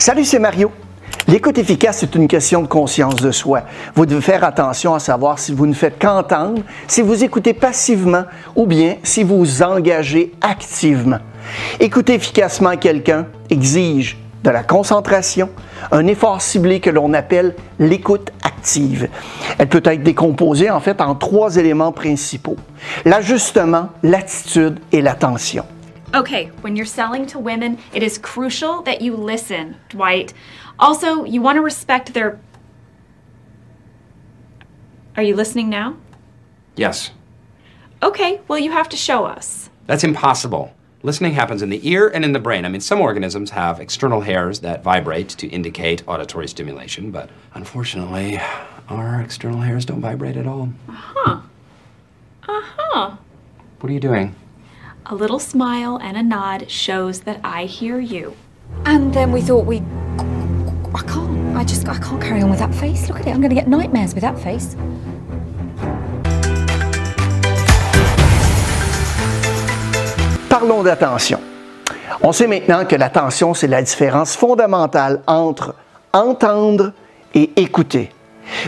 Salut, c'est Mario. L'écoute efficace, c'est une question de conscience de soi. Vous devez faire attention à savoir si vous ne faites qu'entendre, si vous écoutez passivement ou bien si vous vous engagez activement. Écouter efficacement quelqu'un exige de la concentration, un effort ciblé que l'on appelle l'écoute active. Elle peut être décomposée en fait en trois éléments principaux. L'ajustement, l'attitude et l'attention. Okay, when you're selling to women, it is crucial that you listen, Dwight. Also, you want to respect their. Are you listening now? Yes. Okay, well, you have to show us. That's impossible. Listening happens in the ear and in the brain. I mean, some organisms have external hairs that vibrate to indicate auditory stimulation, but unfortunately, our external hairs don't vibrate at all. Uh huh. Uh huh. What are you doing? A little smile and a nod shows that I hear you. And then we thought we. I can't. I just. I can't carry on with that face. Look at it. I'm going to get nightmares with that face. Parlons d'attention. On sait maintenant que l'attention, c'est la différence fondamentale entre entendre et écouter.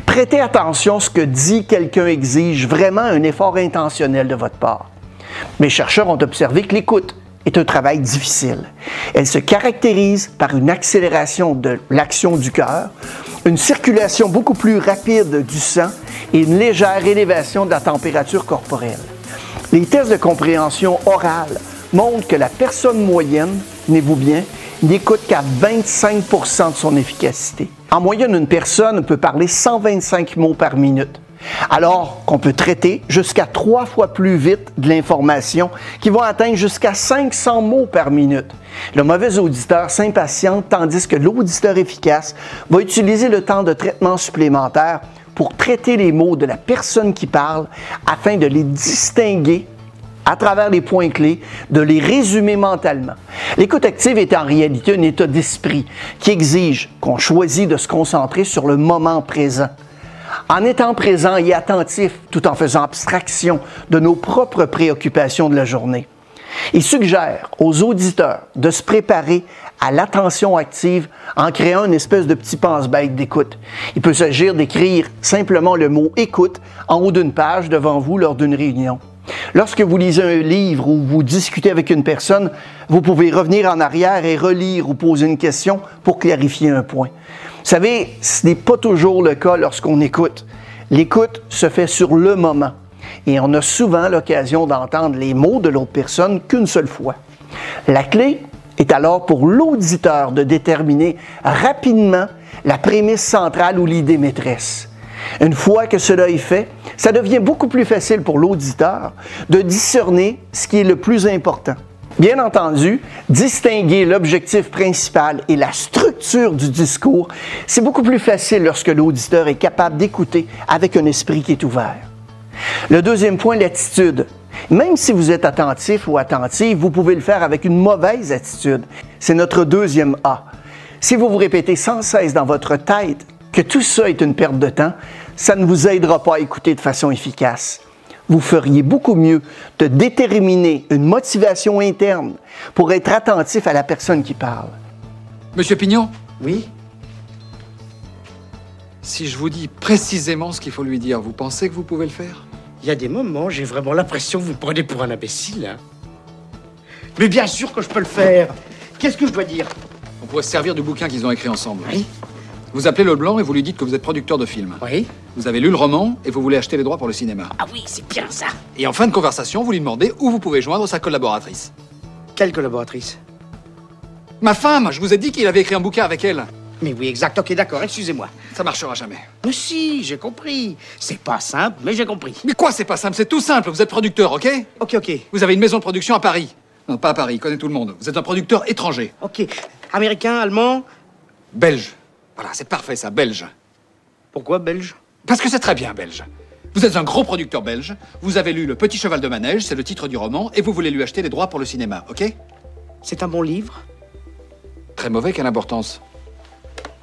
Prêter attention à ce que dit quelqu'un exige vraiment un effort intentionnel de votre part. Mes chercheurs ont observé que l'écoute est un travail difficile. Elle se caractérise par une accélération de l'action du cœur, une circulation beaucoup plus rapide du sang et une légère élévation de la température corporelle. Les tests de compréhension orale montrent que la personne moyenne, tenez-vous bien, n'écoute qu'à 25% de son efficacité. En moyenne, une personne peut parler 125 mots par minute alors qu'on peut traiter jusqu'à trois fois plus vite de l'information qui vont atteindre jusqu'à 500 mots par minute. Le mauvais auditeur s'impatiente tandis que l'auditeur efficace va utiliser le temps de traitement supplémentaire pour traiter les mots de la personne qui parle afin de les distinguer à travers les points clés, de les résumer mentalement. L'écoute active est en réalité un état d'esprit qui exige qu'on choisit de se concentrer sur le moment présent. En étant présent et attentif tout en faisant abstraction de nos propres préoccupations de la journée. Il suggère aux auditeurs de se préparer à l'attention active en créant une espèce de petit pense-bête d'écoute. Il peut s'agir d'écrire simplement le mot écoute en haut d'une page devant vous lors d'une réunion. Lorsque vous lisez un livre ou vous discutez avec une personne, vous pouvez revenir en arrière et relire ou poser une question pour clarifier un point. Vous savez, ce n'est pas toujours le cas lorsqu'on écoute. L'écoute se fait sur le moment et on a souvent l'occasion d'entendre les mots de l'autre personne qu'une seule fois. La clé est alors pour l'auditeur de déterminer rapidement la prémisse centrale ou l'idée maîtresse. Une fois que cela est fait, ça devient beaucoup plus facile pour l'auditeur de discerner ce qui est le plus important. Bien entendu, distinguer l'objectif principal et la structure du discours, c'est beaucoup plus facile lorsque l'auditeur est capable d'écouter avec un esprit qui est ouvert. Le deuxième point, l'attitude. Même si vous êtes attentif ou attentive, vous pouvez le faire avec une mauvaise attitude. C'est notre deuxième A. Si vous vous répétez sans cesse dans votre tête que tout ça est une perte de temps, ça ne vous aidera pas à écouter de façon efficace. Vous feriez beaucoup mieux de déterminer une motivation interne pour être attentif à la personne qui parle. Monsieur Pignon, Oui? si je vous dis précisément ce qu'il faut lui dire, vous pensez que vous pouvez le faire? Il y a des moments, j'ai vraiment l'impression que vous me prenez pour un imbécile. hein. Mais bien sûr que je peux le faire. Qu'est-ce que je dois dire? On pourrait se servir du bouquin qu'ils ont écrit ensemble. Oui Vous appelez le blanc et vous lui dites que vous êtes producteur de films. Oui Vous avez lu le roman et vous voulez acheter les droits pour le cinéma. Ah oui, c'est bien ça. Et en fin de conversation, vous lui demandez où vous pouvez joindre sa collaboratrice. Quelle collaboratrice? Ma femme, je vous ai dit qu'il avait écrit un bouquin avec elle. Mais oui, exact. Ok, d'accord, excusez-moi. Ça marchera jamais. Mais si, j'ai compris. C'est pas simple, mais j'ai compris. Mais quoi, c'est pas simple, c'est tout simple. Vous êtes producteur, ok? Ok, ok. Vous avez une maison de production à Paris. Non, pas à Paris, il connaît tout le monde. Vous êtes un producteur étranger. Ok. Américain, allemand? Belge. Voilà, c'est parfait ça, belge. Pourquoi belge? Parce que c'est très bien belge. Vous êtes un gros producteur belge, vous avez lu Le Petit Cheval de Manège, c'est le titre du roman, et vous voulez lui acheter les droits pour le cinéma, ok? C'est un bon livre? Très mauvais, quelle importance?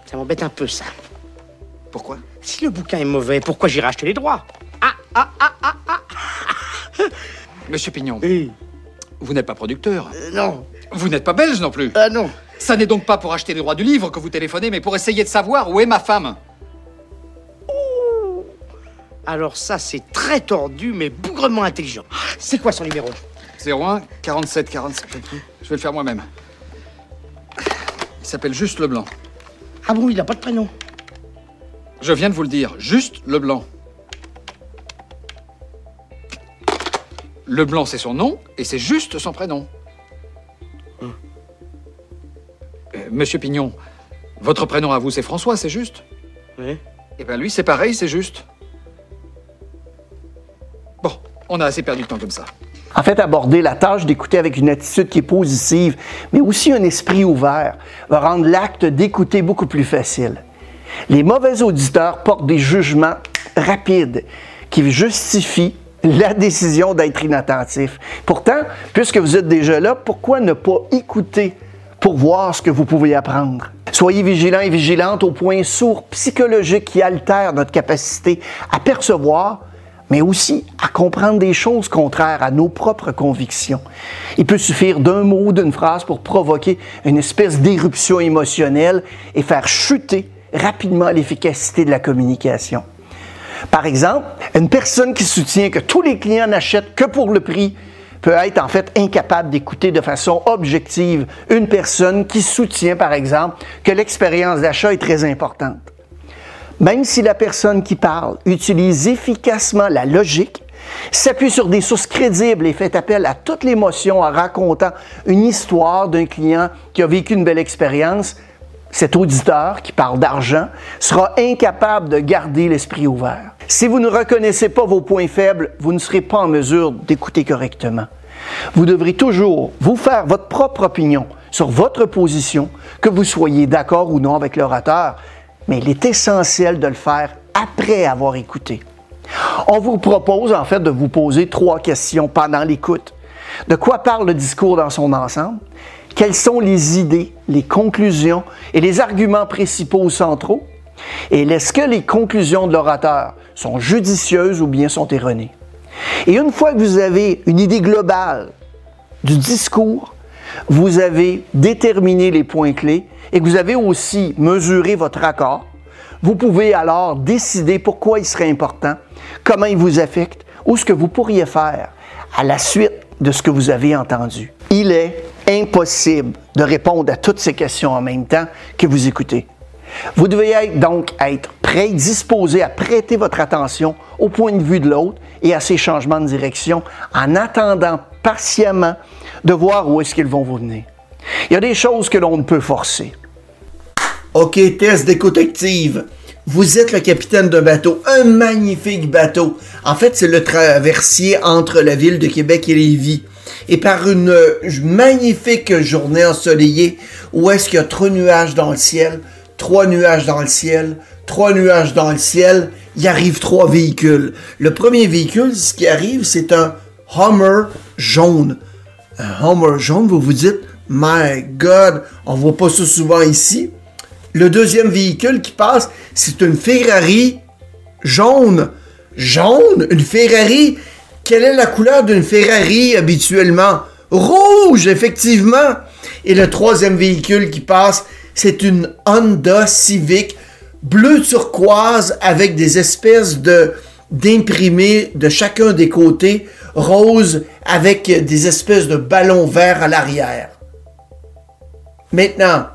Ça m'embête un peu, ça. Pourquoi? Si le bouquin est mauvais, pourquoi j'irai acheter les droits? Ah, ah, ah, ah, ah Monsieur Pignon, Oui. vous n'êtes pas producteur. Euh, non. Vous n'êtes pas belge non plus. Ah non. Ça n'est donc pas pour acheter les droits du livre que vous téléphonez, mais pour essayer de savoir où est ma femme. Alors ça, c'est très tordu, mais bougrement intelligent. C'est quoi son numéro? 01 47 47. Je vais le faire moi-même. Il s'appelle Juste Leblanc. Ah bon, il n'a pas de prénom? Je viens de vous le dire, Juste Leblanc. Leblanc, c'est son nom, et c'est juste son prénom. Monsieur Pignon, votre prénom à vous, c'est François, c'est juste Oui. Eh bien, lui, c'est pareil, c'est juste. Bon, on a assez perdu de temps comme ça. En fait, aborder la tâche d'écouter avec une attitude qui est positive, mais aussi un esprit ouvert, va rendre l'acte d'écouter beaucoup plus facile. Les mauvais auditeurs portent des jugements rapides qui justifient la décision d'être inattentif. Pourtant, puisque vous êtes déjà là, pourquoi ne pas écouter pour voir ce que vous pouvez apprendre? Soyez vigilants et vigilantes au point sourd psychologique qui altère notre capacité à percevoir, mais aussi à comprendre des choses contraires à nos propres convictions. Il peut suffire d'un mot ou d'une phrase pour provoquer une espèce d'éruption émotionnelle et faire chuter rapidement l'efficacité de la communication. Par exemple, une personne qui soutient que tous les clients n'achètent que pour le prix peut être en fait incapable d'écouter de façon objective une personne qui soutient, par exemple, que l'expérience d'achat est très importante. Même si la personne qui parle utilise efficacement la logique, s'appuie sur des sources crédibles et fait appel à toute l'émotion en racontant une histoire d'un client qui a vécu une belle expérience, cet auditeur qui parle d'argent sera incapable de garder l'esprit ouvert. Si vous ne reconnaissez pas vos points faibles, vous ne serez pas en mesure d'écouter correctement. Vous devrez toujours vous faire votre propre opinion sur votre position, que vous soyez d'accord ou non avec l'orateur, mais il est essentiel de le faire après avoir écouté. On vous propose en fait de vous poser trois questions pendant l'écoute. De quoi parle le discours dans son ensemble? Quelles sont les idées, les conclusions et les arguments principaux ou centraux? Et est-ce que les conclusions de l'orateur sont judicieuses ou bien sont erronées? Et une fois que vous avez une idée globale du discours, vous avez déterminé les points clés et que vous avez aussi mesuré votre accord, vous pouvez alors décider pourquoi il serait important, comment il vous affecte ou ce que vous pourriez faire à la suite de ce que vous avez entendu. Il est impossible de répondre à toutes ces questions en même temps que vous écoutez. Vous devez donc être prêt, disposé à prêter votre attention au point de vue de l'autre et à ses changements de direction en attendant patiemment de voir où est-ce qu'ils vont vous venir. Il y a des choses que l'on ne peut forcer. OK, test d'écoute active. Vous êtes le capitaine d'un bateau, un magnifique bateau. En fait, c'est le traversier entre la ville de Québec et Lévis. Et par une magnifique journée ensoleillée, où est-ce qu'il y a trois nuages dans le ciel, trois nuages dans le ciel, trois nuages dans le ciel, il arrive trois véhicules. Le premier véhicule, ce qui arrive, c'est un Hummer jaune. Un Hummer jaune, vous vous dites, My God, on voit pas ça souvent ici. Le deuxième véhicule qui passe, c'est une Ferrari jaune. Jaune? Une Ferrari? Quelle est la couleur d'une Ferrari habituellement? Rouge, effectivement. Et le troisième véhicule qui passe, c'est une Honda Civic bleu turquoise avec des espèces d'imprimés de chacun des côtés, rose avec des espèces de ballons verts à l'arrière. Maintenant,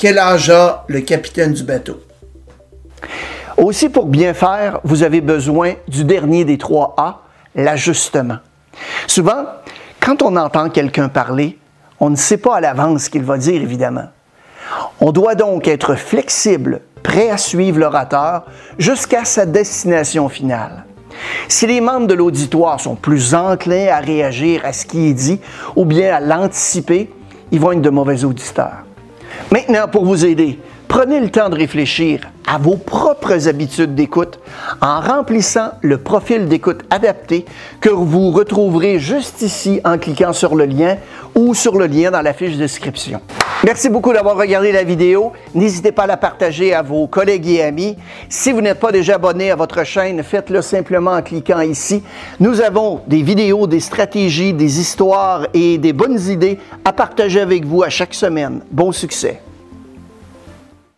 quel âge a le capitaine du bateau? Aussi, pour bien faire, vous avez besoin du dernier des trois A, l'ajustement. Souvent, quand on entend quelqu'un parler, on ne sait pas à l'avance ce qu'il va dire, évidemment. On doit donc être flexible, prêt à suivre l'orateur jusqu'à sa destination finale. Si les membres de l'auditoire sont plus enclins à réagir à ce qui est dit ou bien à l'anticiper, ils vont être de mauvais auditeurs. Maintenant, pour vous aider, Prenez le temps de réfléchir à vos propres habitudes d'écoute en remplissant le profil d'écoute adapté que vous retrouverez juste ici en cliquant sur le lien ou sur le lien dans la fiche de description. Merci beaucoup d'avoir regardé la vidéo. N'hésitez pas à la partager à vos collègues et amis. Si vous n'êtes pas déjà abonné à votre chaîne, faites-le simplement en cliquant ici. Nous avons des vidéos, des stratégies, des histoires et des bonnes idées à partager avec vous à chaque semaine. Bon succès!